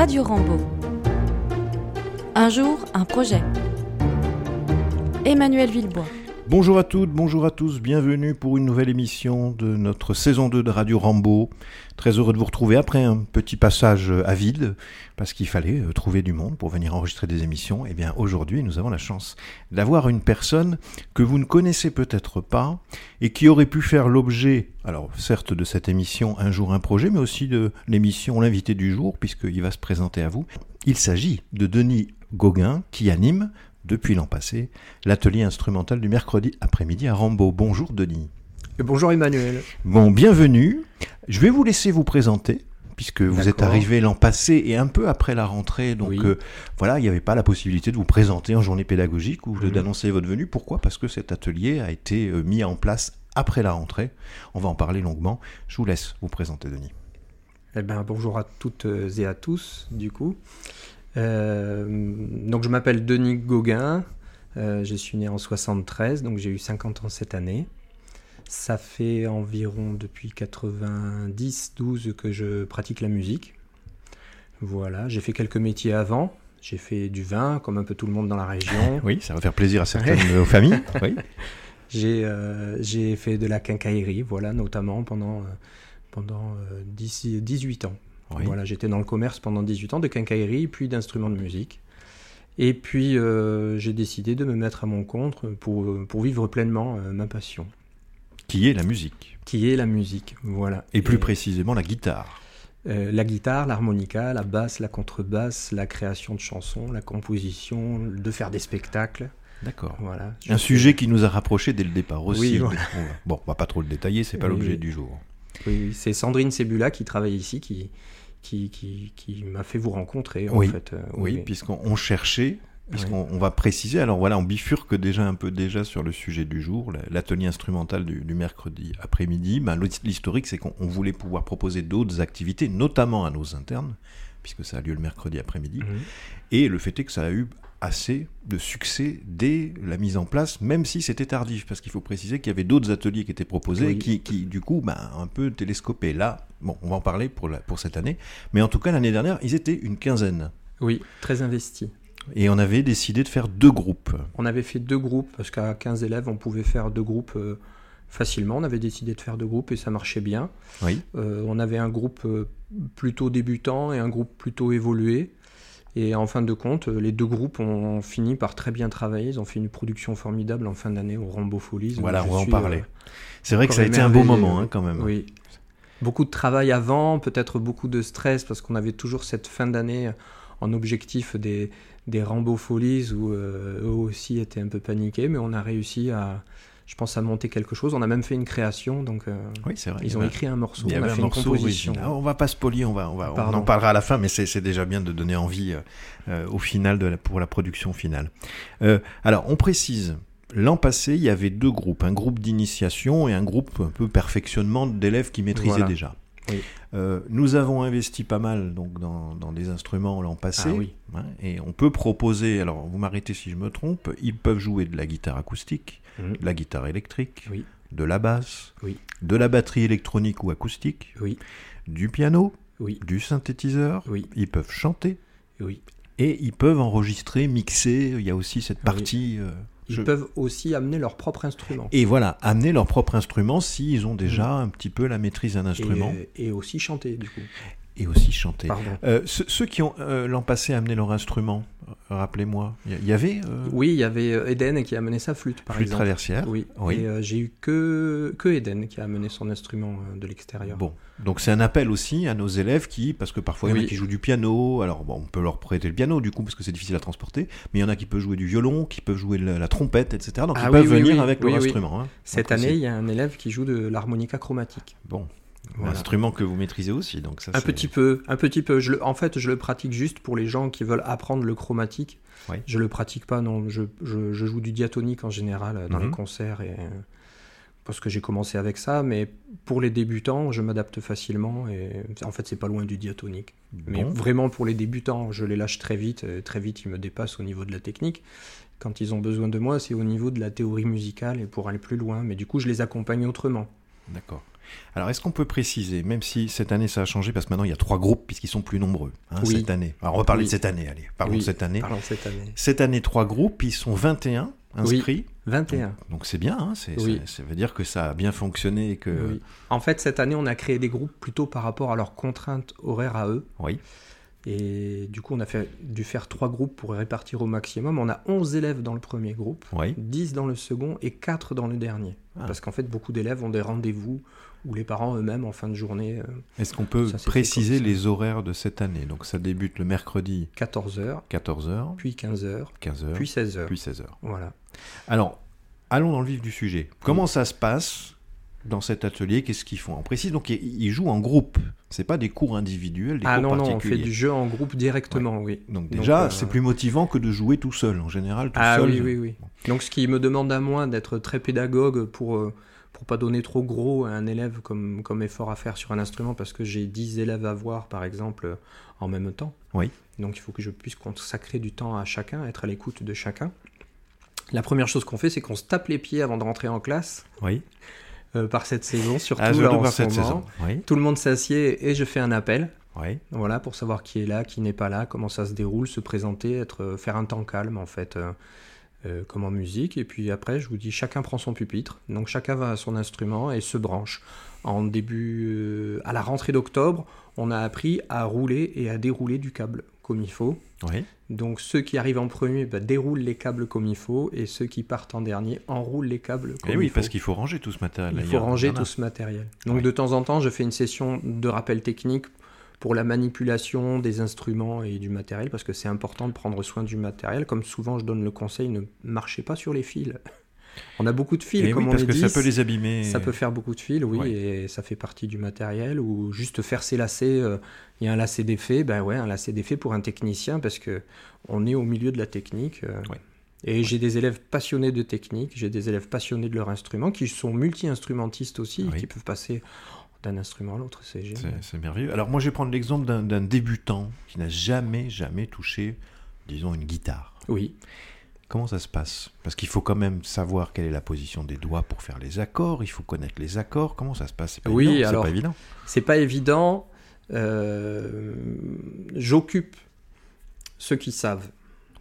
Radio Rambo. Un jour, un projet. Emmanuel Villebois. Bonjour à toutes, bonjour à tous, bienvenue pour une nouvelle émission de notre saison 2 de Radio Rambo. Très heureux de vous retrouver après un petit passage à vide, parce qu'il fallait euh, trouver du monde pour venir enregistrer des émissions. Et bien aujourd'hui, nous avons la chance d'avoir une personne que vous ne connaissez peut-être pas et qui aurait pu faire l'objet, alors certes de cette émission Un jour un projet, mais aussi de l'émission L'invité du jour, puisqu'il va se présenter à vous. Il s'agit de Denis Gauguin qui anime depuis l'an passé, l'atelier instrumental du mercredi après-midi à Rambaud. Bonjour Denis. Et bonjour Emmanuel. Bon, bienvenue. Je vais vous laisser vous présenter puisque vous êtes arrivé l'an passé et un peu après la rentrée, donc Oui. euh, voilà, il n'y avait pas la possibilité de vous présenter en journée pédagogique ou de- Mhm. d'annoncer votre venue. Pourquoi? Parce que cet atelier a été euh, mis en place après la rentrée. On va en parler longuement. Je vous laisse vous présenter, Denis. Eh ben, bonjour à toutes et à tous, du coup. Euh, donc, je m'appelle Denis Gauguin. Euh, je suis né en 73, donc j'ai eu 50 ans cette année. Ça fait environ depuis 90-12 que je pratique la musique. Voilà, j'ai fait quelques métiers avant. J'ai fait du vin, comme un peu tout le monde dans la région. Oui, ça va faire plaisir à certaines vos familles. Oui. J'ai euh, j'ai fait de la quincaillerie, voilà, notamment pendant, euh, pendant euh, 10 18 ans. Oui. Voilà, j'étais dans le commerce pendant 18 ans de quincaillerie, puis d'instruments de musique. Et puis euh, j'ai décidé de me mettre à mon compte pour, euh, pour vivre pleinement euh, ma passion, Qui est la musique? Qui est la musique. Voilà. et plus précisément la guitare. euh, la guitare, l'harmonica, la basse, la contrebasse, la création de chansons, la composition, de faire des spectacles. D'accord. Voilà. Un sujet qui nous a rapprochés dès le départ aussi. Oui, voilà. Bon, on va pas trop le détailler, c'est pas Oui, l'objet du jour. Oui, c'est Sandrine Sebula qui travaille ici, qui, qui, qui, qui m'a fait vous rencontrer, en Oui, fait. euh, Oui, puisqu'on on cherchait, puisqu'on Ouais. va préciser, alors voilà, on bifurque déjà un peu déjà sur le sujet du jour, la- l'atelier instrumental du, du mercredi après-midi. Ben, l'his- L'historique, c'est qu'on on voulait pouvoir proposer d'autres activités, notamment à nos internes, puisque ça a lieu le mercredi après-midi. Mhm. Et le fait est que ça a eu assez de succès dès la mise en place, même si c'était tardif, parce qu'il faut préciser qu'il y avait d'autres ateliers qui étaient proposés, Oui. et qui, qui, du coup, ben, un peu télescopés. Là, bon, on va en parler pour, la, pour cette année, mais en tout cas, l'année dernière, ils étaient une quinzaine. Oui, très investi. Et on avait décidé de faire deux groupes. On avait fait deux groupes, parce qu'à 15 élèves, on pouvait faire deux groupes euh, facilement. On avait décidé de faire deux groupes et ça marchait bien. Oui. Euh, on avait un groupe euh, plutôt débutant et un groupe plutôt évolué. Et en fin de compte, euh, les deux groupes ont fini par très bien travailler. Ils ont fait une production formidable en fin d'année au Rambo Folies. Voilà, on va en parler. euh, C'est vrai que ça a été un beau moment, hein, quand même. Oui. Beaucoup de travail avant, peut-être beaucoup de stress parce qu'on avait toujours cette fin d'année en objectif des, des Rambo Folies où euh, eux aussi étaient un peu paniqués, mais on a réussi à, je pense, à monter quelque chose. On a même fait une création, donc euh, Oui, c'est vrai. ils ont écrit un morceau, on a fait une composition. Ah, on va pas spoiler, on va, on va, on en parlera à la fin, mais c'est c'est déjà bien de donner envie euh, euh, au final de la, pour la production finale. Euh, alors, on précise. L'an passé, il y avait deux groupes, un groupe d'initiation et un groupe un peu perfectionnement d'élèves qui maîtrisaient Voilà. déjà. Oui. Euh, nous avons investi pas mal donc dans, dans des instruments l'an passé, Ah oui. hein, et on peut proposer. Alors, vous m'arrêtez si je me trompe. Ils peuvent jouer de la guitare acoustique, Mhm. de la guitare électrique, Oui. de la basse, de la batterie électronique ou acoustique, du piano, du synthétiseur. Ils peuvent chanter et ils peuvent enregistrer, mixer. Il y a aussi cette partie. euh, Ils je- peuvent aussi amener leur propre instrument. Et voilà, amener leur propre instrument s'ils ont déjà un petit peu la maîtrise d'un instrument Mm. Et, et aussi chanter, du coup. Et, aussi chanter. Euh, ceux, ceux qui ont euh, l'an passé amené leur instrument, rappelez-moi, il y- avait euh, Oui, il y avait Eden qui a amené sa flûte, par flûte exemple. traversière. Oui, Oui. et j'ai eu que, que Eden qui a amené son instrument de l'extérieur. Bon, donc c'est un appel aussi à nos élèves qui, parce que parfois il y en a Oui. qui jouent du piano, alors bon, on peut leur prêter le piano du coup parce que c'est difficile à transporter, mais il y en a qui peuvent jouer du violon, qui peuvent jouer la, la trompette, etc. Donc Ah ils oui, peuvent venir avec leur instrument. hein. Cette année, il y a un élève qui joue de l'harmonica chromatique. bon, Voilà. l'instrument que vous maîtrisez aussi, donc ça Un petit peu, un petit peu. Je le- en fait, je le pratique juste pour les gens qui veulent apprendre le chromatique. Oui. Je le pratique pas, non. Je, je- je joue du diatonique en général euh, dans Mhm. les concerts et euh, parce que j'ai commencé avec ça. Mais pour les débutants, je m'adapte facilement et en fait, c'est pas loin du diatonique. Mais vraiment pour les débutants, je les lâche très vite. euh, Très vite, ils me dépassent au niveau de la technique. Quand ils ont besoin de moi, c'est au niveau de la théorie musicale et pour aller plus loin. Mais du coup, je les accompagne autrement. D'accord. Alors, est-ce qu'on peut préciser, même si cette année ça a changé, parce que maintenant il y a trois groupes, puisqu'ils sont plus nombreux, hein, Oui. cette année. Alors, on va parler Oui. de cette année, allez, parlons Oui, de cette année. Parlons cette année. Cette année, trois groupes, ils sont 21 inscrits. 21. Donc c'est bien, hein, c'est- Oui. ça, ça veut dire que ça a bien fonctionné et que... Oui. En fait, cette année, on a créé des groupes plutôt par rapport à leurs contraintes horaires à eux. Oui. Et du coup, on a fait, dû faire trois groupes pour répartir au maximum. On a 11 élèves dans le premier groupe, Oui. 10 dans le second et 4 dans le dernier. Ah. Parce qu'en fait, beaucoup d'élèves ont des rendez-vous où les parents eux-mêmes, en fin de journée, euh, Est-ce qu'on peut préciser les horaires de cette année? Donc ça débute le mercredi 14h, 14h, puis 15h, 15h, puis 16h. puis 16h. Voilà. Alors, allons dans le vif du sujet. Comment ça se passe dans cet atelier Qu'est-ce qu'ils font On précise? Donc ils jouent en groupe. C'est pas des cours individuels, des Ah cours non, non, on fait particuliers. du jeu en groupe directement, oui. Donc déjà, euh, c'est plus motivant que de jouer tout seul. En général, tout Ah seul. oui, oui, oui. Donc ce qui me demande à moi d'être très pédagogue pour euh, pour pas donner trop gros à un élève comme, comme effort à faire sur un instrument parce que j'ai 10 élèves à voir par exemple euh, en même temps. Oui. Donc il faut que je puisse consacrer du temps à chacun, être à l'écoute de chacun. La première chose qu'on fait, c'est qu'on se tape les pieds avant de rentrer en classe Oui. Euh, par cette saison, surtout, Ah, là, surtout en par ce cette moment. saison. Oui. Tout le monde s'assied et je fais un appel. Oui. Voilà, pour savoir qui est là, qui n'est pas là, comment ça se déroule, se présenter, être, euh, faire un temps calme en fait, euh, euh, comme en musique. Et puis après, je vous dis, chacun prend son pupitre, donc chacun va à son instrument et se branche. En début, euh, à la rentrée d'octobre, on a appris à rouler et à dérouler du câble comme il faut. Oui. Donc ceux qui arrivent en premier bah, déroulent les câbles comme il faut et ceux qui partent en dernier enroulent les câbles comme Et Eh oui, il faut. parce qu'il faut ranger tout ce matériel. Il faut ranger tout ce matériel. Donc Oui. de temps en temps, je fais une session de rappel technique pour la manipulation des instruments et du matériel, parce que c'est important de prendre soin du matériel. Comme souvent, je donne le conseil, ne marchez pas sur les fils. On a beaucoup de fils, Eh comme oui, on parce est que ça 10, peut les abîmer. ça peut faire beaucoup de fils, oui, Ouais. et ça fait partie du matériel. Ou juste faire ses lacets, euh, il y a un lacet d'effet, ben ouais, un lacet d'effet pour un technicien, parce que on est au milieu de la technique. euh, Ouais. Et j'ai des élèves passionnés de technique, j'ai des élèves passionnés de leur instrument, qui sont multi-instrumentistes aussi, Oui. qui peuvent passer d'un instrument à l'autre, c'est génial. c'est merveilleux. Alors moi, je vais prendre l'exemple d'un débutant qui n'a jamais, jamais touché, disons, une guitare. Oui, Comment ça se passe? Parce qu'il faut quand même savoir quelle est la position des doigts pour faire les accords, il faut connaître les accords. Comment ça se passe? C'est pas Oui, évident, c'est pas évident. c'est pas évident. euh, J'occupe ceux qui savent.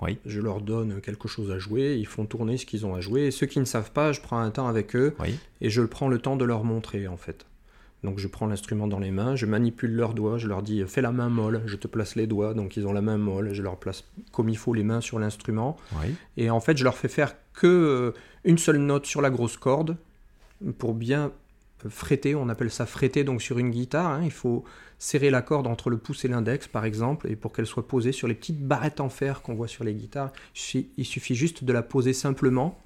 Oui. Je leur donne quelque chose à jouer, ils font tourner ce qu'ils ont à jouer. Et ceux qui ne savent pas, je prends un temps avec eux Oui. et je prends le temps de leur montrer en fait. Donc je prends l'instrument dans les mains, je manipule leurs doigts, je leur dis fais la main molle, je te place les doigts, donc ils ont la main molle, je leur place comme il faut les mains sur l'instrument. Oui. Et en fait, je leur fais faire que euh, une seule note sur la grosse corde pour bien fréter. On appelle ça fréter donc sur une guitare. hein. il faut serrer la corde entre le pouce et l'index, par exemple, et pour qu'elle soit posée sur les petites barrettes en fer qu'on voit sur les guitares. Il suffit juste de la poser simplement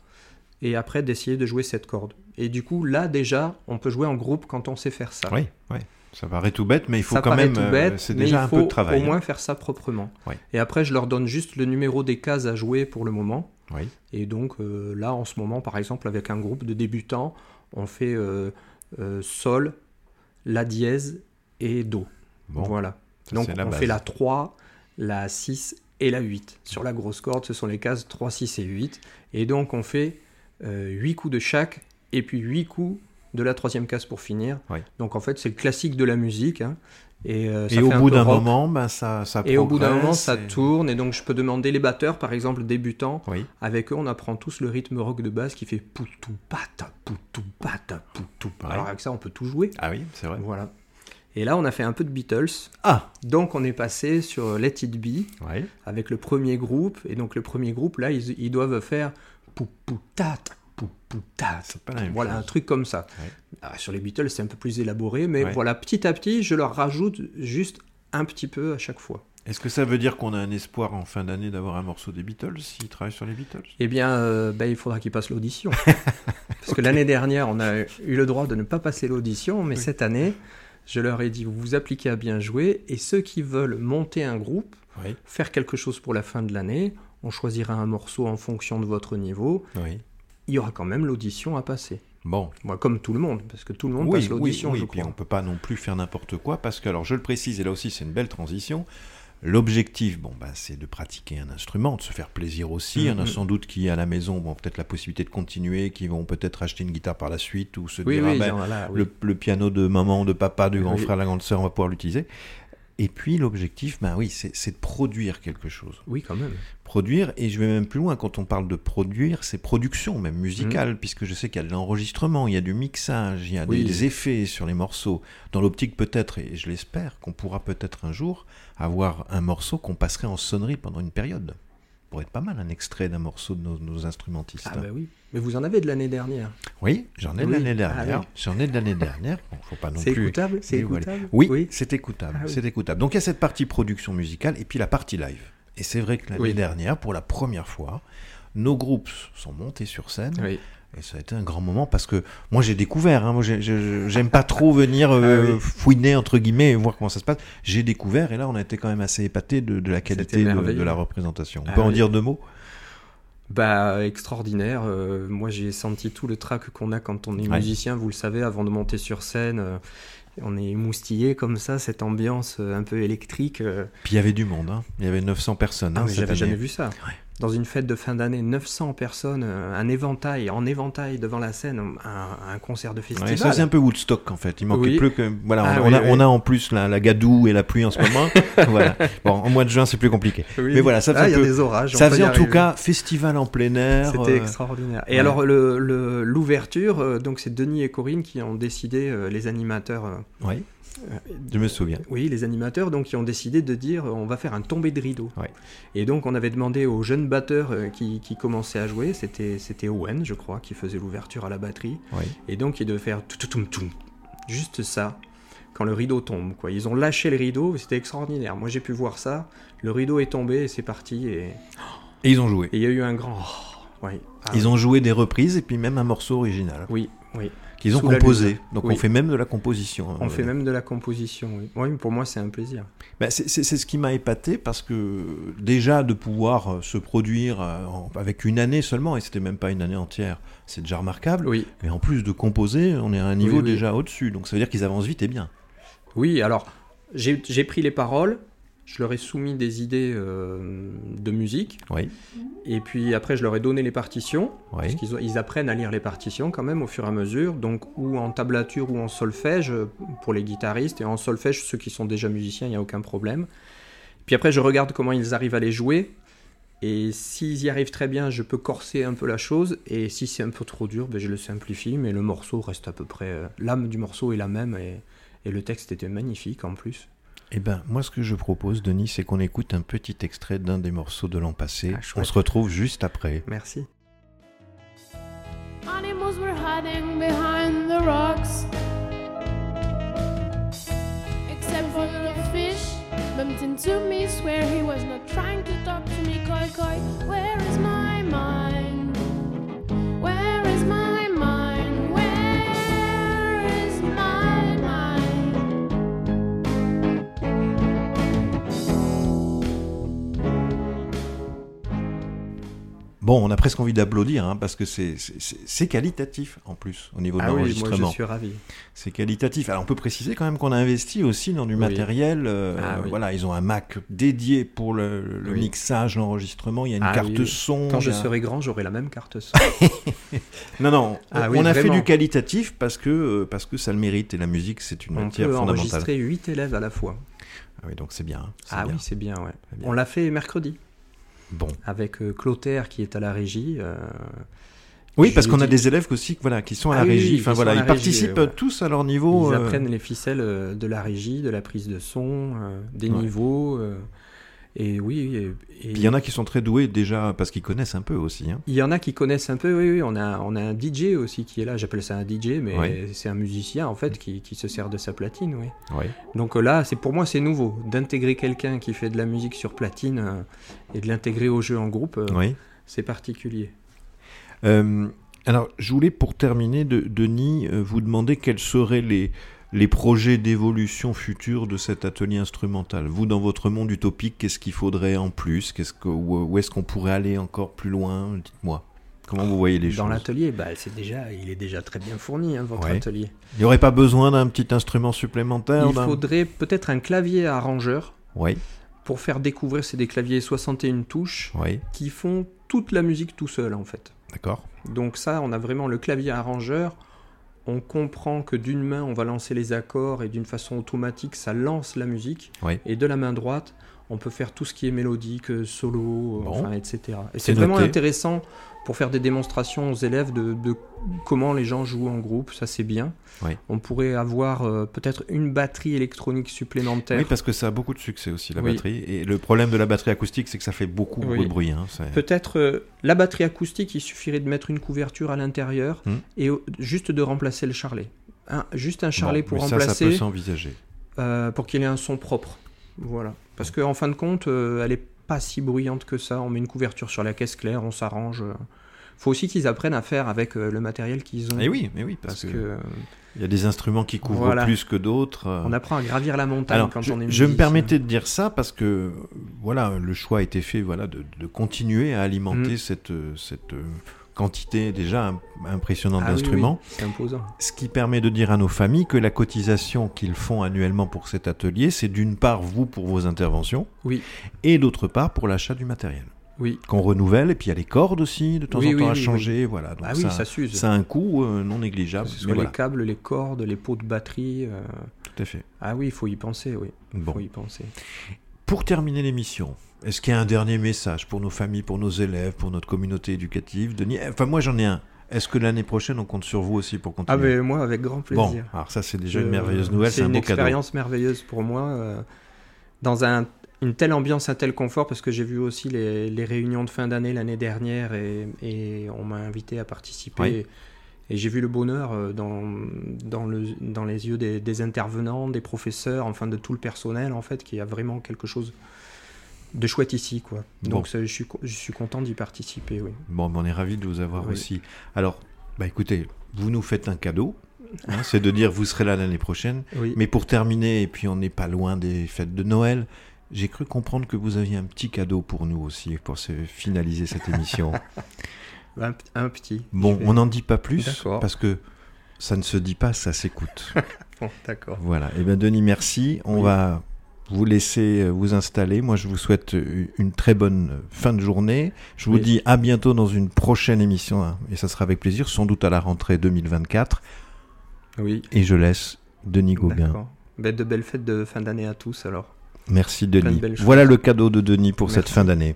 et après d'essayer de jouer cette corde. Et du coup, là déjà, on peut jouer en groupe quand on sait faire ça. Oui, oui. Ça paraît tout bête, mais il faut ça quand même. euh, c'est mais déjà un peu de travail. au hein. moins faire ça proprement. Ouais. Et après, je leur donne juste le numéro des cases à jouer pour le moment. Oui. Et donc euh, là, en ce moment, par exemple, avec un groupe de débutants, on fait euh, euh, Sol, La dièse et Do. Bon, voilà. Donc on base. fait la 3, la 6 et la 8. Sur la grosse corde, ce sont les cases 3, 6 et 8. Et donc on fait 8 coups de chaque et puis 8 coups de la troisième case pour finir. Oui. Donc en fait, c'est le classique de la musique. hein. Et, euh, ça Et au un bout d'un moment, ben, ça, ça Et au bout d'un moment, ça tourne. Et donc, je peux demander les batteurs, par exemple, débutants. Oui. Avec eux, on apprend tous le rythme rock de base qui fait poutou pata, poutou pata, poutou. Ouais. Alors, avec ça, on peut tout jouer. Ah oui, c'est vrai. Voilà. Et là, on a fait un peu de Beatles. Ah Donc, on est passé sur Let It Be avec le premier groupe. Et donc, le premier groupe, là, ils, ils doivent faire poupoutate, Voilà, un truc comme ça. Ouais. Ah, sur les Beatles, c'est un peu plus élaboré. Mais Ouais. voilà, petit à petit, je leur rajoute juste un petit peu à chaque fois. Est-ce que ça veut dire qu'on a un espoir en fin d'année d'avoir un morceau des Beatles s'ils travaillent sur les Beatles? Eh bien, euh, ben, il faudra qu'ils passent l'audition. Parce que l'année dernière, on a eu le droit de ne pas passer l'audition, mais Oui. cette année, je leur ai dit, vous vous appliquez à bien jouer, et ceux qui veulent monter un groupe, Oui. faire quelque chose pour la fin de l'année, on choisira un morceau en fonction de votre niveau, Oui. il y aura quand même l'audition à passer. Bon. Moi, comme tout le monde, parce que tout le monde oui, passe l'audition, oui, je oui. Puis crois. on peut pas non plus faire n'importe quoi parce que, alors je le précise, et là aussi c'est une belle transition. L'objectif, bon, bah, c'est de pratiquer un instrument, de se faire plaisir aussi. Il y en a Mhm. sans doute qui, à la maison, vont peut-être la possibilité de continuer, qui vont peut-être acheter une guitare par la suite ou se Oui, dire, oui, ah ben, genre là, oui. le, le piano de maman, de papa, du grand frère, la grande sœur, on va pouvoir l'utiliser. Et puis l'objectif, ben oui, c'est de produire quelque chose. Oui, quand même. Produire, et je vais même plus loin, quand on parle de produire, c'est production même musicale, puisque je sais qu'il y a de l'enregistrement, il y a du mixage, il y a Oui. des effets sur les morceaux. Dans l'optique peut-être, et je l'espère, qu'on pourra peut-être un jour avoir un morceau qu'on passerait en sonnerie pendant une période. Pourrait être pas mal un extrait d'un morceau de nos, nos instrumentistes. Ah bah oui. Mais vous en avez de l'année dernière. Oui, j'en ai de Oui. l'année Ah dernière. oui. J'en ai de l'année dernière. Bon, faut pas non C'est écoutable C'est écoutable Oui, c'est écoutable. Ah. C'est écoutable. Donc il y a cette partie production musicale et puis la partie live. Et c'est vrai que l'année dernière, pour la première fois, nos groupes sont montés sur scène. Oui. Et ça a été un grand moment parce que moi j'ai découvert, hein, moi j'ai- j'ai- j'aime pas trop venir euh, Ah oui. fouiner entre guillemets et voir comment ça se passe. J'ai découvert et là on a été quand même assez épaté de, de la qualité de, la représentation. On Ah peut en oui. dire deux mots? Bah, extraordinaire. Euh, moi, j'ai senti tout le trac qu'on a quand on est Ouais. musicien, vous le savez, avant de monter sur scène. euh, on est moustillé comme ça, cette ambiance euh, un peu électrique. euh. Puis il y avait du monde, hein. il y avait 900 personnes. Ah, hein, j'avais jamais vu ça. Ouais. Dans une fête de fin d'année, 900 personnes, euh, un éventail, en éventail devant la scène, un, un concert de Ouais, festival. ça c'est un peu Woodstock en fait. Il manquait Oui. plus que voilà, Ah on, oui, a, oui. on a en plus la, la gadoue et la pluie en ce moment. voilà. Bon, en mois de juin c'est plus compliqué. Mais voilà, ça Ah, fait il y a peu- des orages. Ça faisait en tout cas festival en plein air. C'était euh, extraordinaire. Et ouais. alors, le- le- l'ouverture, euh, donc c'est Denis et Corinne qui ont décidé, euh, les animateurs, euh, Oui, je me souviens. oui, les animateurs, donc qui ont décidé de dire euh, on va faire un tombé de rideau. Ouais. Et donc, on avait demandé aux jeunes batteurs euh, qui, qui commençaient à jouer, c'était c'était Owen, je crois, qui faisait l'ouverture à la batterie. Et donc, ils devaient faire tout, tout, tout, tout, juste ça, quand le rideau tombe. Quoi. Ils ont lâché le rideau, c'était extraordinaire. Moi, j'ai pu voir ça. Le rideau est tombé et c'est parti. Et Et ils ont joué. et il y a eu un grand. oh, ouais. Ah, Ils ont joué des reprises et puis même un morceau original Oui, oui. Qu'ils ont Sous composé. Donc Oui. on fait même de la composition. hein, On fait même de la composition, oui. Oui, pour moi, c'est un plaisir. Ben, c'est ce qui m'a épaté parce que déjà de pouvoir euh, se produire euh, avec une année seulement, et c'était même pas une année entière, c'est déjà remarquable. Oui, Mais en plus de composer, on est à un niveau Oui, déjà au-dessus. Donc ça veut dire qu'ils avancent vite et bien. oui alors, j'ai pris les paroles, je leur ai soumis des idées euh, de musique, Oui. et puis après, je leur ai donné les partitions, Oui. parce qu'ils ils apprennent à lire les partitions quand même au fur et à mesure, donc ou en tablature ou en solfège euh, pour les guitaristes, et en solfège, ceux qui sont déjà musiciens, il n'y a aucun problème. Puis après, je regarde comment ils arrivent à les jouer. Et s'ils y arrivent très bien, je peux corser un peu la chose. Et si c'est un peu trop dur, ben, je le simplifie. Mais le morceau reste à peu près. euh, L'âme du morceau est la même. Et, et le texte était magnifique en plus. Eh ben, moi, ce que je propose, Denis, c'est qu'on écoute un petit extrait d'un des morceaux de l'an passé. Ah, on se retrouve juste après. Merci. Animals were hiding behind the rocks. Except for the fish bumped into me, swear he was not trying to talk to me. Koi koi, where is my mind? Bon, on a presque envie d'applaudir, hein, parce que c'est- qualitatif, en plus, au niveau de Ah oui, moi je l'enregistrement. suis ravi. C'est qualitatif. Alors, on peut préciser quand même qu'on a investi aussi dans du Oui. matériel. euh, Ah oui. Voilà, ils ont un Mac dédié pour le, le Oui. mixage, l'enregistrement. Il y a une Ah carte oui, oui. son. Quand je serai grand, j'aurai la même carte son. Non, non, Ah on oui, a fait du qualitatif parce que, euh, parce que ça le mérite et la musique, c'est une On matière peut fondamentale. enregistrer 8 élèves à la fois. Ah oui, donc c'est bien. hein, Ah bien. oui, c'est bien, ouais. C'est bien. On l'a fait mercredi. Bon. Avec euh, Clotaire qui est à la régie. euh, Oui, parce qu'on a des élèves aussi voilà, qui sont à Ah la régie. oui, enfin ils voilà, régie, participent tous à leur niveau. Ils euh, apprennent les ficelles de la régie, de la prise de son, euh, des Ouais. niveaux. euh, et oui, et, et- Puis il y en a qui sont très doués déjà parce qu'ils connaissent un peu aussi. hein. il y en a qui connaissent un peu. Oui, oui, on a, on a un DJ aussi qui est là. J'appelle ça un DJ, mais Ouais. c'est un musicien en fait qui, qui se sert de sa platine. Oui. Ouais. Donc euh, là, c'est pour moi c'est nouveau d'intégrer quelqu'un qui fait de la musique sur platine euh, et de l'intégrer au jeu en groupe. euh, Oui. C'est particulier. Euh, alors, je voulais pour terminer, de, Denis, vous demander quels seraient les, les projets d'évolution future de cet atelier instrumental. Vous, dans votre monde utopique, qu'est-ce qu'il faudrait en plus? Qu'est-ce que, Où, est-ce qu'on pourrait aller encore plus loin? Dites-moi. Comment vous voyez les Dans choses? l'atelier, bah, c'est déjà, il est déjà très bien fourni hein, votre Ouais. atelier. Il n'y aurait pas besoin d'un petit instrument supplémentaire Il faudrait peut-être un clavier arrangeur Oui. pour faire découvrir, c'est des claviers 61 touches qui font toute la musique tout seul en fait. d'accord. Donc ça, on a vraiment le clavier arrangeur. On comprend que d'une main, on va lancer les accords et d'une façon automatique, ça lance la musique. Oui. Et de la main droite, on peut faire tout ce qui est mélodique, euh, solo, euh, Bon. enfin, etc. Et C'est vraiment intéressant pour faire des démonstrations aux élèves de, de comment les gens jouent en groupe. Ça, c'est bien. Oui. On pourrait avoir euh, peut-être une batterie électronique supplémentaire. Oui, parce que ça a beaucoup de succès aussi, la Oui. batterie. Et le problème de la batterie acoustique, c'est que ça fait beaucoup, Oui. de bruit. hein, Peut-être euh, la batterie acoustique, il suffirait de mettre une couverture à l'intérieur Hmm. et juste de remplacer le charlet. Un- juste un charlet Bon, pour mais ça, ça remplacer, peut s'envisager. euh, pour qu'il ait un son propre. Voilà. Parce qu'en fin de compte, elle est pas si bruyante que ça. On met une couverture sur la caisse claire, on s'arrange. faut aussi qu'ils apprennent à faire avec euh, le matériel qu'ils ont. Et oui, mais oui, parce, Parce que il y a des instruments qui couvrent Voilà. plus que d'autres. euh. on apprend à gravir la montagne Alors, quand je, on est je me permettais de dire ça parce que voilà, le choix a été fait voilà, de, de continuer à alimenter Mm. cette, euh, cette quantité déjà im- impressionnante Ah oui, d'instruments. oui, c'est imposant. Ce qui permet de dire à nos familles que la cotisation qu'ils font annuellement pour cet atelier, c'est d'une part vous pour vos interventions, Oui. et d'autre part pour l'achat du matériel Oui. qu'on renouvelle. Et puis il y a les cordes aussi, de temps Oui, en temps oui, à oui, changer. Voilà, donc ah oui, ça, ça s'use. ça a un coût euh, non négligeable. Voilà, les câbles, les cordes, les pots de batterie. euh, tout à fait. Ah oui, il faut y penser, oui. Bon. faut y penser. Pour terminer l'émission, est-ce qu'il y a un dernier message pour nos familles, pour nos élèves, pour notre communauté éducative Denis? Enfin, moi j'en ai un. Est-ce que l'année prochaine on compte sur vous aussi pour Ah continuer? ben moi, avec grand Bon, plaisir. alors ça c'est déjà une merveilleuse nouvelle, c'est un une beau cadeau. expérience merveilleuse pour moi. euh, dans un- une telle ambiance, un tel confort, parce que j'ai vu aussi les, les réunions de fin d'année l'année dernière et, et on m'a invité à participer. Oui. Et j'ai vu le bonheur euh, dans, dans, le, dans les yeux des, des intervenants, des professeurs, enfin de tout le personnel, en fait, qu'il y a vraiment quelque chose de chouette ici. Quoi. Donc je, suis, je suis content d'y participer, oui. Bon, on est ravis de vous avoir Oui. aussi. Alors, bah écoutez, vous nous faites un cadeau, hein, c'est de dire vous serez là l'année prochaine. oui. Mais pour terminer, et puis on n'est pas loin des fêtes de Noël, j'ai cru comprendre que vous aviez un petit cadeau pour nous aussi, pour se finaliser cette émission. Un, petit. Bon, on n'en dit pas plus, parce que ça ne se dit pas, ça s'écoute. Bon, D'accord. voilà. Et bien Denis, merci. On Oui. va vous laisser euh, vous installer. Moi, je vous souhaite euh, une très bonne fin de journée. Je vous Oui. dis à bientôt dans une prochaine émission, hein, et ça sera avec plaisir, sans doute à la rentrée 2024. Oui. Et je laisse Denis Gauguin. Ben, de belles fêtes de fin d'année à tous alors. Merci de Denis. Voilà le cadeau de Denis pour cette fin d'année.